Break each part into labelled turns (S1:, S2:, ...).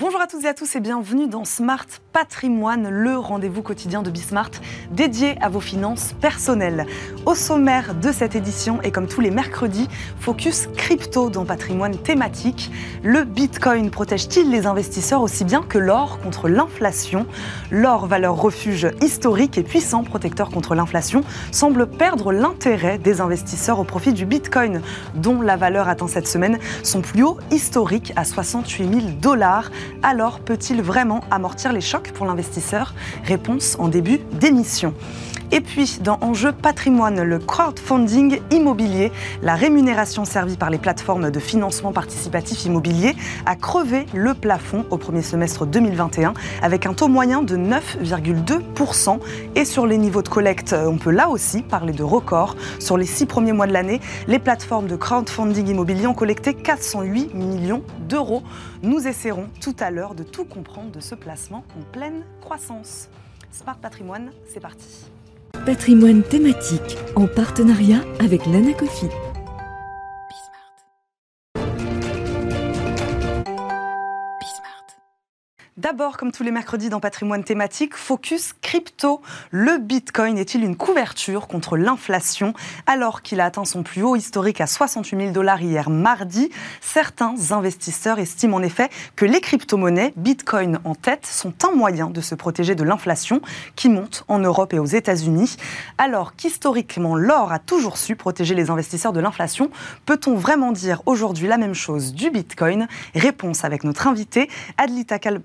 S1: Bonjour à toutes et à tous et bienvenue dans Smart Patrimoine, le rendez-vous quotidien de Bismart dédié à vos finances personnelles. Au sommaire de cette édition et comme tous les mercredis, focus crypto dans patrimoine thématique. Le Bitcoin protège-t-il les investisseurs aussi bien que l'or contre l'inflation? L'or, valeur refuge historique et puissant protecteur contre l'inflation, semble perdre l'intérêt des investisseurs au profit du Bitcoin, dont la valeur atteint cette semaine son plus haut historique à 68 000 dollars alors peut-il vraiment amortir les chocs pour l'investisseur? Réponse en début d'émission. Et puis, dans Enjeu patrimoine, le crowdfunding immobilier, la rémunération servie par les plateformes de financement participatif immobilier a crevé le plafond au premier semestre 2021 avec un taux moyen de 9,2%. Et sur les niveaux de collecte, on peut là aussi parler de record. Sur les six premiers mois de l'année, les plateformes de crowdfunding immobilier ont collecté 408 millions d'euros. Nous essaierons tout à l'heure de tout comprendre de ce placement en pleine croissance. Smart Patrimoine, c'est parti.
S2: Patrimoine thématique en partenariat avec l'Anacofi.
S1: D'abord, comme tous les mercredis dans Patrimoine thématique, focus crypto. Le Bitcoin est-il une couverture contre l'inflation? Alors qu'il a atteint son plus haut historique à 68 000 dollars hier mardi Certains investisseurs estiment en effet que les crypto-monnaies, Bitcoin en tête, sont un moyen de se protéger de l'inflation qui monte en Europe et aux États-Unis. Alors qu'historiquement l'or a toujours su protéger les investisseurs de l'inflation, peut-on vraiment dire aujourd'hui la même chose du Bitcoin? Réponse avec notre invité, Adli Takal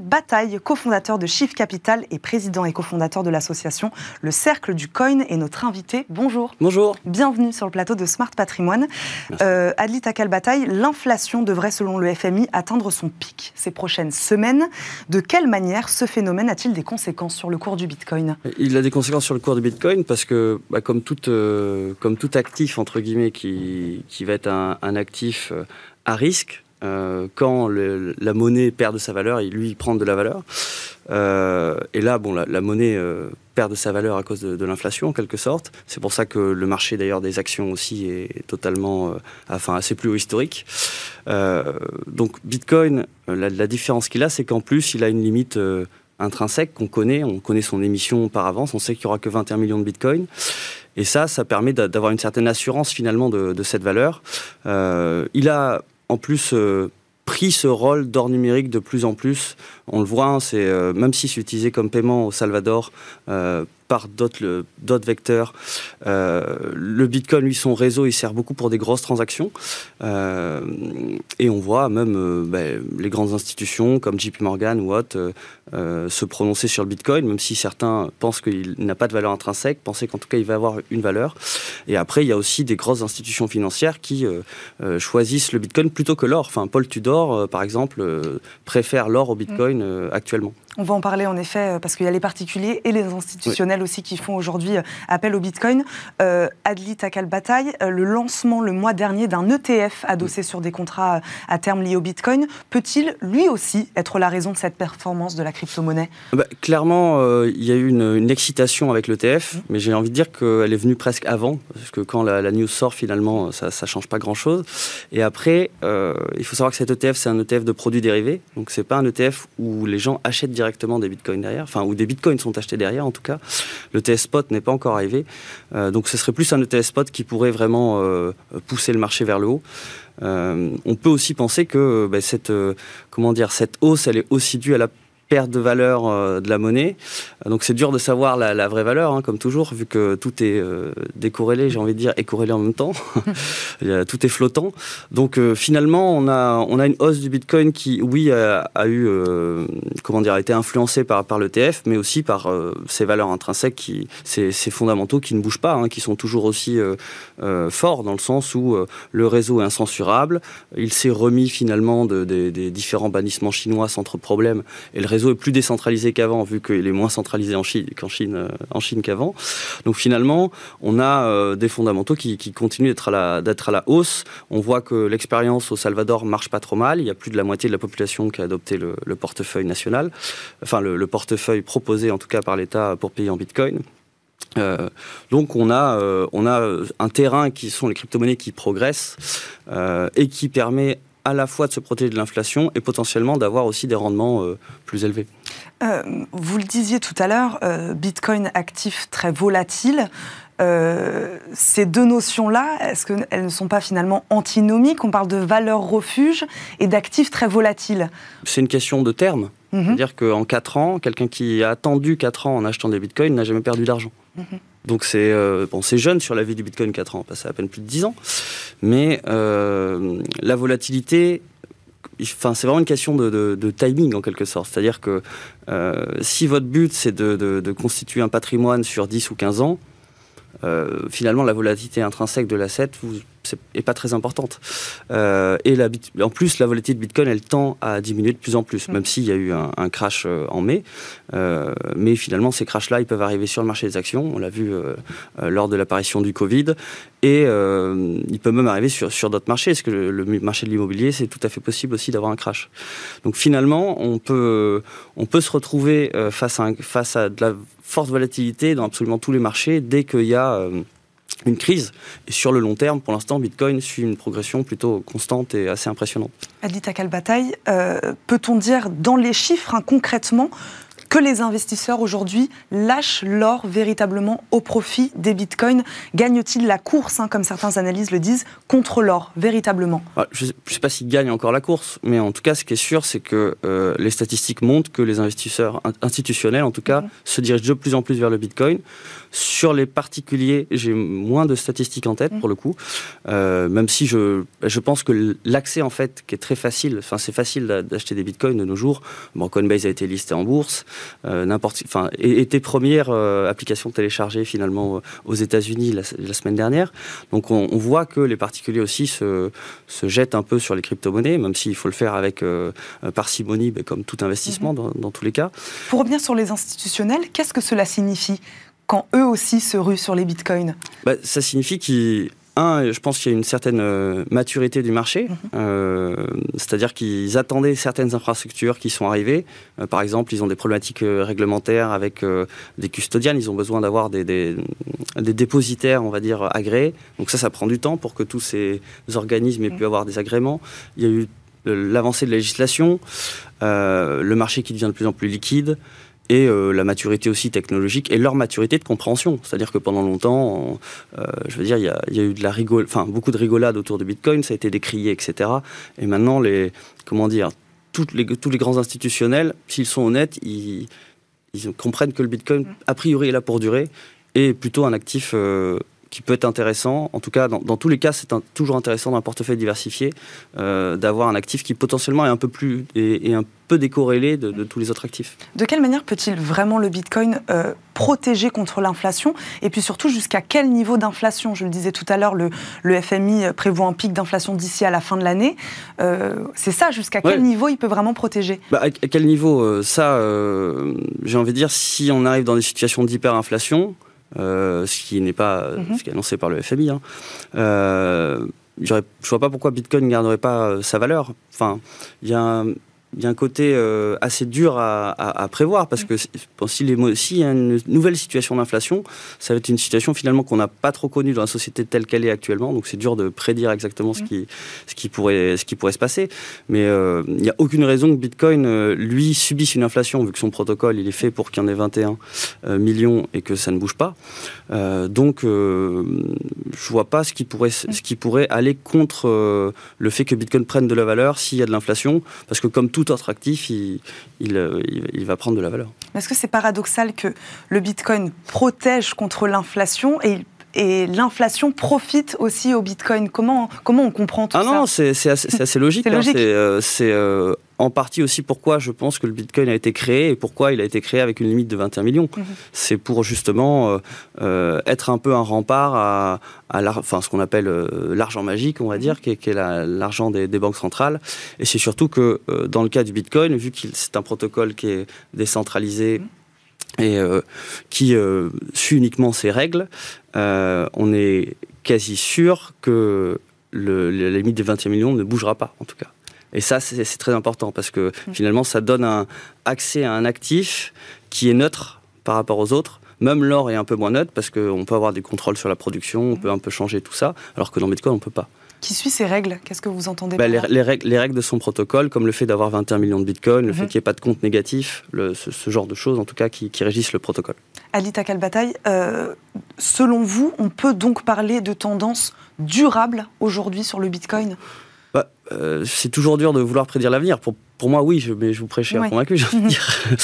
S1: Bataille, cofondateur de Shift Capital et président et cofondateur de l'association Le Cercle du Coin, est notre invité. Bonjour.
S3: Bonjour.
S1: Bienvenue sur le plateau de Smart Patrimoine. Euh, Adli Takal Bataille, l'inflation devrait, selon le FMI, atteindre son pic ces prochaines semaines. De quelle manière ce phénomène a-t-il des conséquences sur le cours du Bitcoin?
S3: Il a des conséquences sur le cours du Bitcoin parce que, bah, comme, tout, euh, comme tout actif, entre guillemets, qui, qui va être un, un actif euh, à risque, euh, quand la monnaie perd de sa valeur, il, lui, prend de la valeur. Euh, et là, bon, la, monnaie euh, perd de sa valeur à cause de, l'inflation, en quelque sorte. C'est pour ça que le marché, d'ailleurs, des actions aussi est totalement, enfin, assez plus haut historique. donc, Bitcoin, la, différence qu'il a, c'est qu'en plus, il a une limite intrinsèque qu'on connaît. On connaît son émission par avance. On sait qu'il n'y aura que 21 millions de Bitcoin. Et ça, ça permet d'avoir une certaine assurance finalement de cette valeur. il a en plus euh, pris ce rôle d'or numérique de plus en plus. On le voit, hein, euh, même si c'est utilisé comme paiement au Salvador euh, par d'autres vecteurs. Euh, le Bitcoin, lui, son réseau, il sert beaucoup pour des grosses transactions. Euh, et on voit même euh, ben, les grandes institutions comme JP Morgan ou autres se prononcer sur le Bitcoin, même si certains pensent qu'il n'a pas de valeur intrinsèque, penser qu'en tout cas il va avoir une valeur. Et après, il y a aussi des grosses institutions financières qui choisissent le Bitcoin plutôt que l'or. Enfin, Paul Tudor, par exemple, préfère l'or au Bitcoin actuellement.
S1: On va en parler en effet, euh, parce qu'il y a les particuliers et les institutionnels aussi qui font aujourd'hui euh, appel au Bitcoin. Euh, Adli Takal Bataille, le lancement le mois dernier d'un ETF adossé sur des contrats à terme liés au Bitcoin, peut-il lui aussi être la raison de cette performance de la crypto-monnaie?
S3: Bah, Clairement, il y a eu une, excitation avec l'ETF, mmh. mais j'ai envie de dire qu'elle est venue presque avant, parce que quand la, news sort, finalement, ça ne change pas grand-chose. Et après, il faut savoir que cet ETF, c'est un ETF de produits dérivés, donc c'est pas un ETF où les gens achètent directement des bitcoins derrière, enfin, ou des bitcoins sont achetés derrière en tout cas. Le TS Spot n'est pas encore arrivé. Euh, donc ce serait plus un ETS Spot qui pourrait vraiment euh, pousser le marché vers le haut. Euh, on peut aussi penser que ben, cette, comment dire, cette hausse, elle est aussi due à la perte de valeur euh, de la monnaie. Donc c'est dur de savoir la, vraie valeur, hein, comme toujours, vu que tout est euh, décorrélé, j'ai envie de dire, et corrélé en même temps. tout est flottant. Donc euh, finalement, on a, on a une hausse du Bitcoin qui, oui, a, eu, comment dire, a été influencée par, par l'ETF, mais aussi par ses valeurs intrinsèques, qui, ses, fondamentaux qui ne bougent pas, hein, qui sont toujours aussi forts, dans le sens où le réseau est incensurable. Il s'est remis finalement de, des différents bannissements chinois sans trop de problèmes, et le réseau est plus décentralisé qu'avant, vu qu'il est moins centralisé en Chine, qu'en Chine, euh, qu'avant. Donc finalement, on a euh, des fondamentaux qui, continuent d'être à, la, d'être à la hausse. On voit que l'expérience au Salvador marche pas trop mal. Il y a plus de la moitié de la population qui a adopté le, portefeuille national, enfin le, portefeuille proposé en tout cas par l'État pour payer en Bitcoin. Euh, donc on a, on a un terrain qui sont les crypto-monnaies qui progressent et qui permet à la fois de se protéger de l'inflation et potentiellement d'avoir aussi des rendements plus élevés.
S1: vous le disiez tout à l'heure, Bitcoin actif très volatile. Euh, ces deux notions-là, est-ce qu'elles ne sont pas finalement antinomiques? On parle de valeur refuge et d'actifs très volatiles.
S3: C'est une question de terme. Mhm. C'est-à-dire qu'en 4 ans, quelqu'un qui a attendu 4 ans en achetant des bitcoins n'a jamais perdu d'argent. Mhm. Donc c'est euh, bon, jeune sur la vie du bitcoin 4 ans, ça à peine plus de 10 ans. Mais euh, la volatilité, c'est vraiment une question de, timing en quelque sorte. C'est-à-dire que si votre but c'est de, de, constituer un patrimoine sur 10 ou 15 ans, euh, finalement, la volatilité intrinsèque de l'asset n'est pas très importante. Euh, et en plus, la volatilité de Bitcoin, elle tend à diminuer de plus en plus, même s'il y a eu un, crash euh, en mai. mais finalement, ces crashs-là, ils peuvent arriver sur le marché des actions. On l'a vu lors de l'apparition du Covid. Et il peut même arriver sur, sur d'autres marchés, parce que le, marché de l'immobilier, c'est tout à fait possible aussi d'avoir un crash. Donc finalement, on peut, on peut se retrouver face à, face à de la forte volatilité dans absolument tous les marchés dès qu'il y a euh, une crise. Sur le long terme, pour l'instant, Bitcoin suit une progression plutôt constante et assez impressionnante.
S1: Adita Kalbataille, euh, peut-on dire dans les chiffres, hein, concrètement, que les investisseurs aujourd'hui lâchent l'or véritablement au profit des bitcoins Gagnent-ils la course, hein, comme certains analystes le disent, contre l'or, véritablement?
S3: Ah, Je ne sais pas s'ils gagnent encore la course, mais en tout cas, ce qui est sûr, c'est que euh, les statistiques montrent que les investisseurs institutionnels, en tout cas, mhm. se dirigent de plus en plus vers le bitcoin. Sur les particuliers, j'ai moins de statistiques en tête, mhm. pour le coup, euh, même si je, je pense que l'accès, en fait, qui est très facile, enfin, c'est facile d'acheter des bitcoins de nos jours. Bon, Coinbase a été listé en bourse. Euh, n'importe, enfin, était première euh, application téléchargée finalement euh, aux États-Unis la, semaine dernière. Donc on, voit que les particuliers aussi se, se jettent un peu sur les crypto-monnaies, même s'il faut le faire avec parcimonie, ben, comme tout investissement mhm. dans, tous les cas.
S1: Pour revenir sur les institutionnels, qu'est-ce que cela signifie quand eux aussi se ruent sur les bitcoins?
S3: Bah, Ça signifie qu'ils un, je pense qu'il y a une certaine euh, maturité du marché, mhm. euh, c'est-à-dire qu'ils attendaient certaines infrastructures qui sont arrivées. Euh, par exemple, ils ont des problématiques réglementaires avec des custodians, ils ont besoin d'avoir des, des, dépositaires, on va dire, agréés. Donc ça, ça prend du temps pour que tous ces organismes aient pu avoir des agréments. Il y a eu l'avancée de la législation, le marché qui devient de plus en plus liquide et euh, la maturité aussi technologique et leur maturité de compréhension. C'est-à-dire que pendant longtemps, euh, je veux dire, il y, a, eu de la rigole, enfin beaucoup de rigolade autour de Bitcoin, ça a été décrié, etc. Et maintenant, les, comment dire, tous les grands institutionnels, s'ils sont honnêtes, ils, ils, comprennent que le Bitcoin, a priori, est là pour durer et plutôt un actif euh, qui peut être intéressant. En tout cas, dans, tous les cas, c'est toujours intéressant dans un portefeuille diversifié euh, d'avoir un actif qui potentiellement est un peu plus et, un peu décorrélé de, tous les autres actifs.
S1: De quelle manière peut-il vraiment le Bitcoin euh, protéger contre l'inflation Et puis surtout, jusqu'à quel niveau d'inflation? Je le disais tout à l'heure, le, le, FMI prévoit un pic d'inflation d'ici à la fin de l'année. Euh, c'est ça, jusqu'à quel niveau il peut vraiment protéger?
S3: Bah, À quel niveau? Ça, j'ai envie de dire, si on arrive dans des situations d'hyperinflation, euh, ce qui n'est pas mhm. ce qui est annoncé par le FMI. Hein. Euh, je ne vois pas pourquoi Bitcoin ne garderait pas euh, sa valeur. Enfin, il y a un, il y a un côté euh, assez dur à, prévoir parce que s'il y a une nouvelle situation d'inflation, ça va être une situation finalement qu'on n'a pas trop connue dans la société telle qu'elle est actuellement. Donc c'est dur de prédire exactement ce, qui, ce, qui pourrait, ce qui pourrait se passer. Mais euh, il n'y a aucune raison que Bitcoin, euh, lui, subisse une inflation vu que son protocole, il est fait pour qu'il y en ait 21 millions et que ça ne bouge pas. donc je ne vois pas ce qui, pourrait, ce qui pourrait aller contre le fait que Bitcoin prenne de la valeur s'il y a de l'inflation. Parce que comme tout tout autre actif, il, il, va prendre de la valeur.
S1: Est-ce que c'est paradoxal que le Bitcoin protège contre l'inflation et et l'inflation profite aussi au Bitcoin. Comment, comment on comprend tout
S3: ah
S1: ça
S3: Ah non, c'est assez, assez, logique. c'est hein. euh, euh, en partie aussi pourquoi je pense que le Bitcoin a été créé et pourquoi il a été créé avec une limite de 21 millions. Mhm. C'est pour justement euh, euh, être un peu un rempart à, à enfin, ce qu'on appelle euh, l'argent magique, on va dire, mhm. qui est, qui est l'argent des, des, banques centrales. Et c'est surtout que dans le cas du Bitcoin, vu que c'est un protocole qui est décentralisé, mhm. et qui suit uniquement ses règles, on est quasi sûr que le, la limite des 21 millions ne bougera pas, en tout cas. Et ça, c'est très important parce que mm. finalement, ça donne un accès à un actif qui est neutre par rapport aux autres. Même l'or est un peu moins neutre parce qu'on peut avoir des contrôles sur la production, on mm. peut un peu changer tout ça, alors que dans Bitcoin, on ne peut pas.
S1: Qui suit ces règles? Qu'est-ce que vous entendez
S3: bah,
S1: par
S3: les,
S1: là?
S3: les règles, les règles de son protocole, comme le fait d'avoir 21 millions de bitcoins, le
S1: Mhm.
S3: fait qu'il n'y ait pas de compte négatif, le- ce, ce genre de choses en tout cas qui, qui régissent le protocole.
S1: Alita Kalbataï, euh, selon vous, on peut donc parler de tendance durable aujourd'hui sur le Bitcoin?
S3: Bah, euh, c'est toujours dur de vouloir prédire l'avenir. Pour, pour moi, oui, je, mais je vous prêche
S1: Ouais.
S3: convaincu, j'ai envie de dire.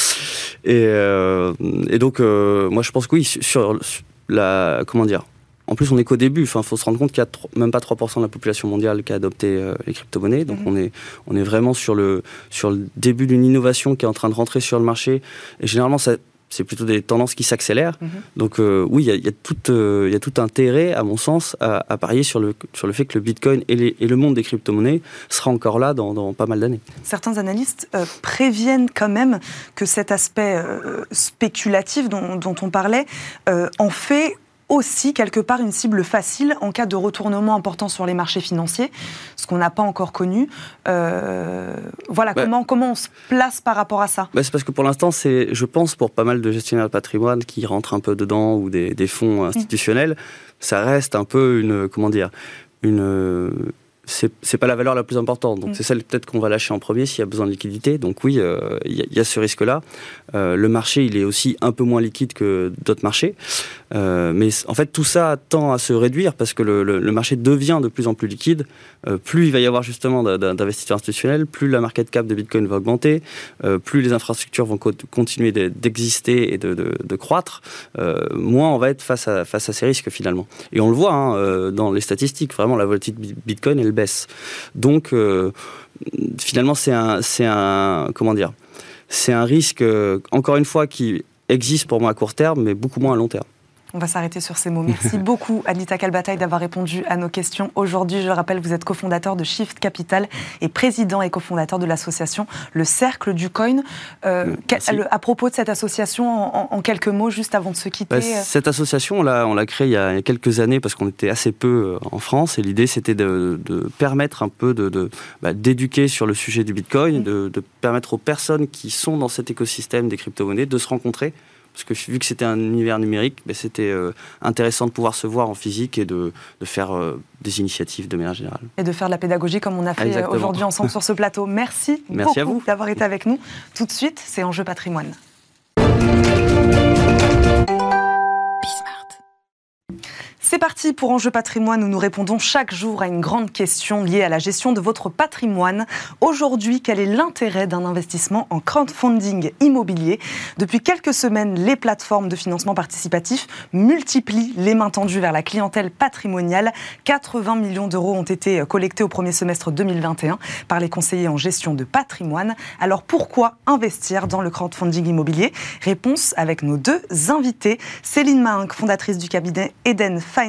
S3: Et, euh, et donc, euh, moi, je pense que oui, sur, sur la. Comment dire En plus, on est qu'au début. Enfin, faut se rendre compte qu'il y a même pas 3% de la population mondiale qui a adopté les crypto-monnaies. Donc,
S1: Mhm.
S3: on, est, on est vraiment sur le, sur le début d'une innovation qui est en train de rentrer sur le marché. Et généralement, ça. C'est plutôt des tendances qui s'accélèrent.
S1: Mhm.
S3: Donc euh, oui, il y a- il y, a tout, euh, il y a tout intérêt, à mon sens, à, à parier sur le, sur le fait que le Bitcoin et, les- et le monde des crypto-monnaies sera encore là dans, dans pas mal d'années.
S1: Certains analystes euh, préviennent quand même que cet aspect spéculatif dont, dont on parlait en fait aussi quelque part une cible facile en cas de retournement important sur les marchés financiers, ce qu'on n'a pas encore connu. Euh, voilà,
S3: Ouais.
S1: comment, comment on se place par rapport à ça?
S3: Bah, c'est parce que pour l'instant, c'est, je pense, pour pas mal de gestionnaires de patrimoine qui rentrent un peu dedans ou des, des fonds institutionnels, ça reste un peu une, comment dire, une, c'est, c'est pas la valeur la plus importante. Donc
S1: Mm.
S3: c'est celle peut-être qu'on va lâcher en premier s'il y a besoin de liquidité. Donc oui, euh, il y, a- il y a ce risque-là. Euh, le marché, il est aussi un peu moins liquide que d'autres marchés. Euh, mais en fait, tout ça tend à se réduire parce que le, le- le marché devient de plus en plus liquide. Plus il va y avoir justement d'investisseurs institutionnels, plus la market cap de Bitcoin va augmenter, plus les infrastructures vont co- continuer de- d'exister et de, de- de croître, moins on va être face à, face à ces risques finalement. Et on le voit hein, dans les statistiques, vraiment la volatilité de Bitcoin, elle Donc euh, finalement, c'est un, c'est un, comment dire, c'est un risque, euh, encore une fois, qui existe pour moi à court terme, mais beaucoup moins à long terme.
S1: On va s'arrêter sur ces mots. Merci beaucoup, Adita Kalbataï, d'avoir répondu à nos questions. Aujourd'hui, je rappelle, vous êtes cofondateur de Shift Capital et président et cofondateur de l'association Le Cercle du Coin. Euh, à propos de cette association, en, en quelques mots, juste avant de se quitter.
S3: Bah, cette association, on l'a, créée il y, a, quelques années parce qu'on était assez peu euh, en France et l'idée c'était de, de permettre un peu de, de- bah, d'éduquer sur le sujet du Bitcoin,
S1: Mm.
S3: de, de permettre aux personnes qui sont dans cet écosystème des crypto-monnaies de se rencontrer. Parce que vu que c'était un univers numérique, bah, c'était euh, intéressant de pouvoir se voir en physique et de, de faire euh, des initiatives de manière générale.
S1: et de faire de la pédagogie comme on a fait euh, aujourd'hui ensemble sur ce plateau. Merci,
S3: Merci
S1: beaucoup d'avoir été avec nous. Tout de suite, c'est Enjeu Patrimoine. C'est parti pour Enjeu Patrimoine où nous répondons chaque jour à une grande question liée à la gestion de votre patrimoine. Aujourd'hui, quel est l'intérêt d'un investissement en crowdfunding immobilier? Depuis quelques semaines, les plateformes de financement participatif multiplient les mains tendues vers la clientèle patrimoniale. 80 millions d'euros ont été collectés au premier semestre 2021 par les conseillers en gestion de patrimoine. Alors pourquoi investir dans le crowdfunding immobilier? Réponse avec nos deux invités. Céline Mahinck, fondatrice du cabinet Eden Finance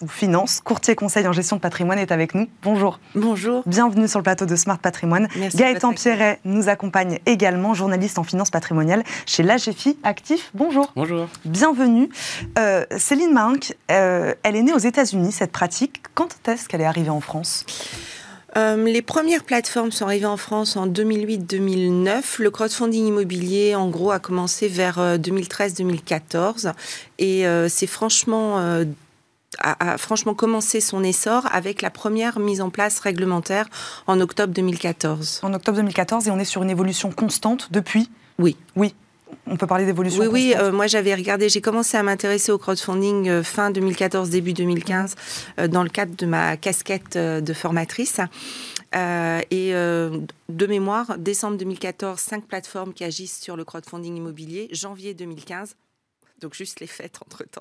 S1: ou Finance, courtier conseil en gestion de patrimoine, est avec nous. Bonjour.
S4: Bonjour.
S1: Bienvenue sur le plateau de Smart Patrimoine.
S4: Merci
S1: Gaëtan. Pierret nous accompagne également, journaliste en finance patrimoniale chez l'AGFI Actif. Bonjour.
S3: Bonjour.
S1: Bienvenue. Euh, Céline Mahinck, euh, elle est née aux États-Unis, cette pratique. Quand est-ce qu'elle est arrivée en France?
S4: Euh, les premières plateformes sont arrivées en France en 2008-2009. Le crowdfunding immobilier, en gros, a commencé vers euh, 2013-2014 et euh, c'est franchement euh, a, a franchement commencé son essor avec la première mise en place réglementaire en octobre 2014.
S1: En octobre 2014 et on est sur une évolution constante depuis?
S4: Oui.
S1: Oui. On peut parler d'évolution
S4: Oui, oui, euh, moi j'avais regardé, j'ai commencé à m'intéresser au crowdfunding euh, fin 2014, début 2015, euh, dans le cadre de ma casquette de formatrice. Et de mémoire, décembre 2014, cinq plateformes qui agissent sur le crowdfunding immobilier. Janvier 2015, donc juste les fêtes entre-temps.